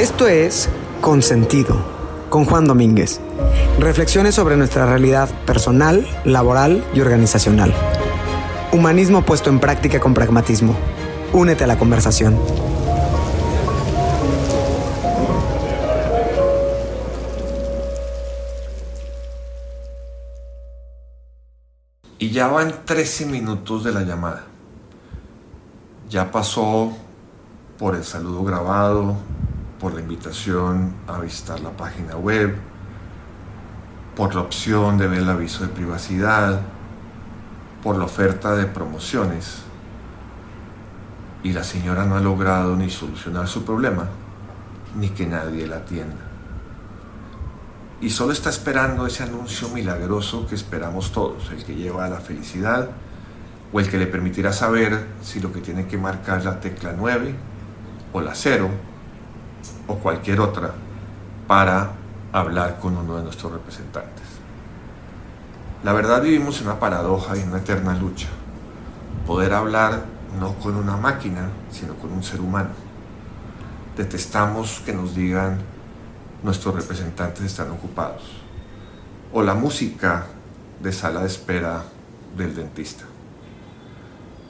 Esto es Consentido, con Juan Domínguez. Reflexiones sobre nuestra realidad personal, laboral y organizacional. Humanismo puesto en práctica con pragmatismo. Únete a la conversación. Y ya van 13 minutos de la llamada. Ya pasó por el saludo grabado, por la invitación a visitar la página web, por la opción de ver el aviso de privacidad, por la oferta de promociones y la señora no ha logrado ni solucionar su problema, ni que nadie la atienda. Y solo está esperando ese anuncio milagroso que esperamos todos, el que lleva a la felicidad o el que le permitirá saber si lo que tiene que marcar la tecla 9 o la 0 o cualquier otra para hablar con uno de nuestros representantes. La verdad vivimos en una paradoja y en una eterna lucha. Poder hablar no con una máquina, sino con un ser humano. Detestamos que nos digan nuestros representantes están ocupados. O la música de sala de espera del dentista.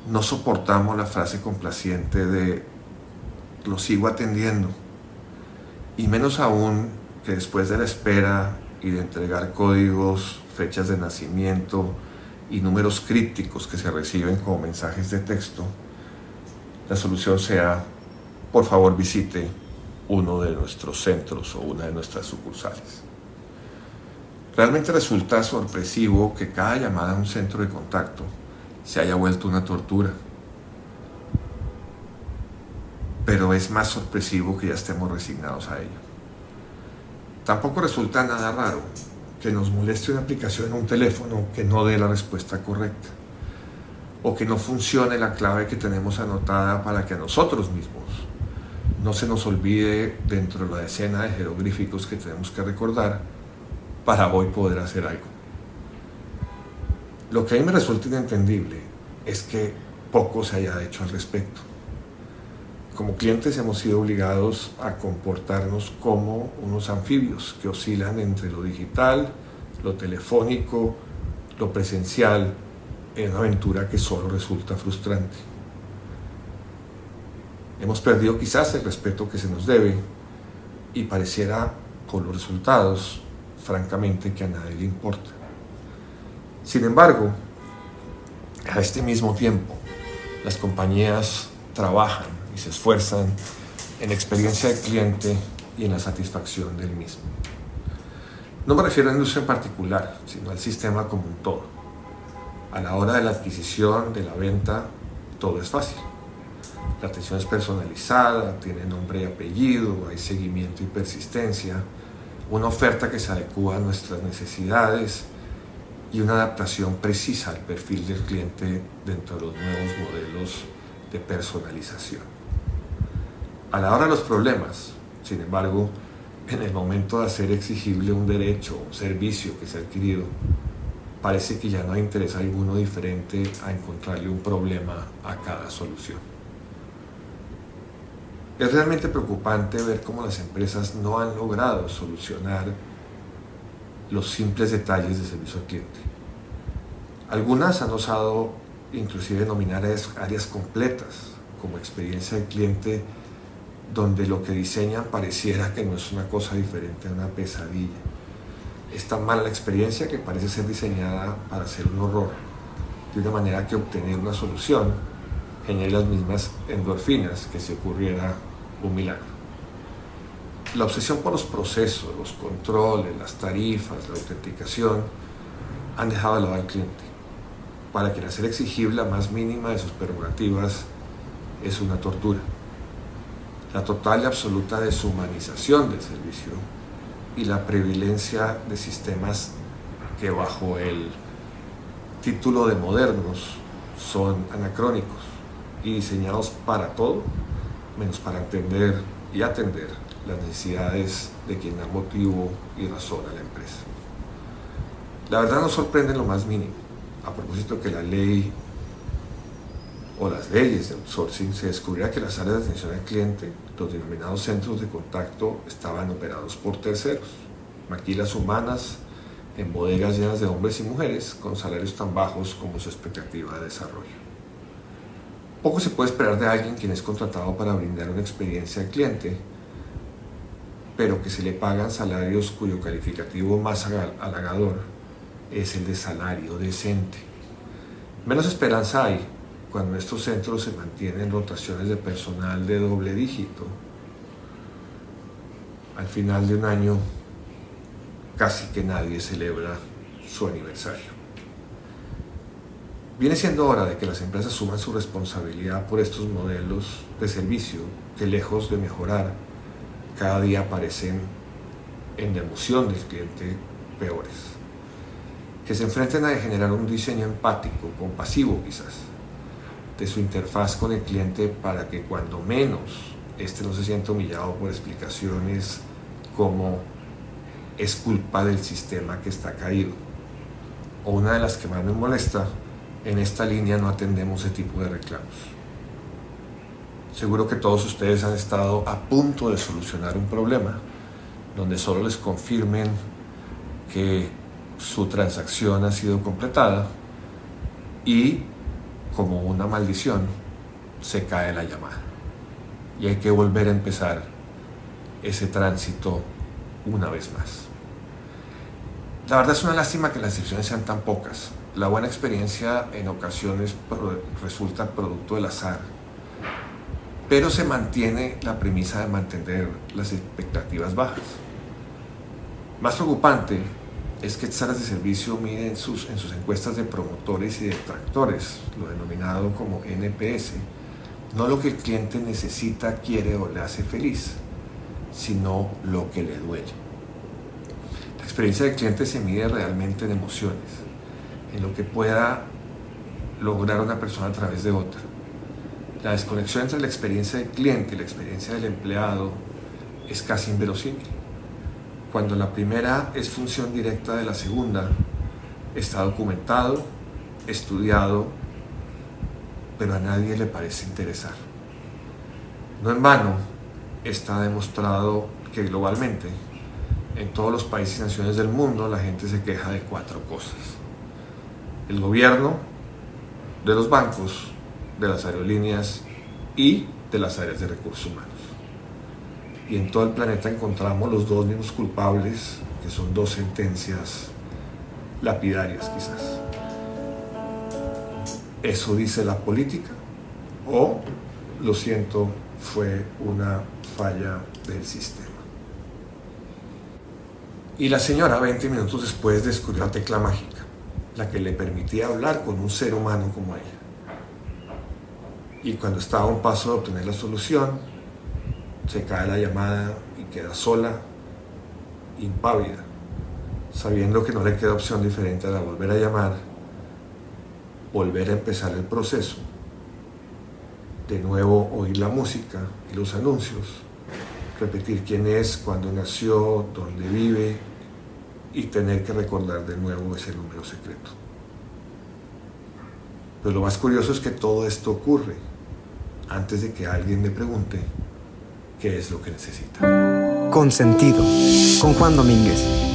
No soportamos la frase complaciente de lo sigo atendiendo y menos aún que después de la espera y de entregar códigos, fechas de nacimiento y números crípticos que se reciben como mensajes de texto, la solución sea, por favor visite uno de nuestros centros o una de nuestras sucursales. Realmente resulta sorpresivo que cada llamada a un centro de contacto se haya vuelto una tortura. Pero es más sorpresivo que ya estemos resignados a ello. Tampoco resulta nada raro que nos moleste una aplicación en un teléfono que no dé la respuesta correcta o que no funcione la clave que tenemos anotada para que a nosotros mismos no se nos olvide dentro de la decena de jeroglíficos que tenemos que recordar para hoy poder hacer algo. Lo que a mí me resulta inentendible es que poco se haya hecho al respecto como clientes hemos sido obligados a comportarnos como unos anfibios que oscilan entre lo digital, lo telefónico, lo presencial, en una aventura que solo resulta frustrante. Hemos perdido quizás el respeto que se nos debe y pareciera por los resultados, francamente, que a nadie le importa. Sin embargo, a este mismo tiempo, las compañías trabajan se esfuerzan en experiencia del cliente y en la satisfacción del mismo. No me refiero a la industria en particular, sino al sistema como un todo. A la hora de la adquisición, de la venta, todo es fácil. La atención es personalizada, tiene nombre y apellido, hay seguimiento y persistencia, una oferta que se adecua a nuestras necesidades y una adaptación precisa al perfil del cliente dentro de los nuevos modelos de personalización. A la hora de los problemas, sin embargo, en el momento de hacer exigible un derecho un servicio que se ha adquirido, parece que ya no hay interés alguno diferente a encontrarle un problema a cada solución. Es realmente preocupante ver cómo las empresas no han logrado solucionar los simples detalles de servicio al cliente. Algunas han osado inclusive denominar áreas completas como experiencia del cliente donde lo que diseñan pareciera que no es una cosa diferente a una pesadilla. Es tan mala la experiencia que parece ser diseñada para ser un horror, de una manera que obtener una solución genere las mismas endorfinas que si ocurriera un milagro. La obsesión por los procesos, los controles, las tarifas, la autenticación han dejado de lado al cliente, para que hacer exigible la más mínima de sus prerrogativas es una tortura la total y absoluta deshumanización del servicio y la privilencia de sistemas que bajo el título de modernos son anacrónicos y diseñados para todo, menos para entender y atender las necesidades de quien da motivo y razón a la empresa. La verdad nos sorprende en lo más mínimo, a propósito que la ley o las leyes de outsourcing, se descubría que las áreas de atención al cliente, los denominados centros de contacto, estaban operados por terceros, maquilas humanas en bodegas llenas de hombres y mujeres con salarios tan bajos como su expectativa de desarrollo. Poco se puede esperar de alguien quien es contratado para brindar una experiencia al cliente, pero que se le pagan salarios cuyo calificativo más halagador es el de salario decente. Menos esperanza hay cuando estos centros se mantienen rotaciones de personal de doble dígito. Al final de un año casi que nadie celebra su aniversario. Viene siendo hora de que las empresas suman su responsabilidad por estos modelos de servicio que lejos de mejorar, cada día parecen en la emoción del cliente peores. Que se enfrenten a generar un diseño empático, compasivo quizás, de su interfaz con el cliente para que cuando menos este no se sienta humillado por explicaciones como es culpa del sistema que está caído. O una de las que más me molesta, en esta línea no atendemos ese tipo de reclamos. Seguro que todos ustedes han estado a punto de solucionar un problema donde solo les confirmen que su transacción ha sido completada y como una maldición se cae la llamada y hay que volver a empezar ese tránsito una vez más. La verdad es una lástima que las excepciones sean tan pocas. La buena experiencia en ocasiones resulta producto del azar, pero se mantiene la premisa de mantener las expectativas bajas. Más preocupante es que salas de servicio miden sus, en sus encuestas de promotores y detractores, lo denominado como NPS, no lo que el cliente necesita, quiere o le hace feliz, sino lo que le duele experiencia del cliente se mide realmente en emociones, en lo que pueda lograr una persona a través de otra. La desconexión entre la experiencia del cliente y la experiencia del empleado es casi inverosímil. Cuando la primera es función directa de la segunda, está documentado, estudiado, pero a nadie le parece interesar. No en vano está demostrado que globalmente en todos los países y naciones del mundo la gente se queja de cuatro cosas. El gobierno, de los bancos, de las aerolíneas y de las áreas de recursos humanos. Y en todo el planeta encontramos los dos mismos culpables, que son dos sentencias lapidarias quizás. Eso dice la política o, lo siento, fue una falla del sistema. Y la señora 20 minutos después descubrió la tecla mágica, la que le permitía hablar con un ser humano como ella. Y cuando estaba a un paso de obtener la solución, se cae la llamada y queda sola, impávida, sabiendo que no le queda opción diferente a volver a llamar, volver a empezar el proceso, de nuevo oír la música y los anuncios, repetir quién es, cuándo nació, dónde vive, y tener que recordar de nuevo ese número secreto. Pero lo más curioso es que todo esto ocurre antes de que alguien me pregunte qué es lo que necesita. Consentido, con Juan Domínguez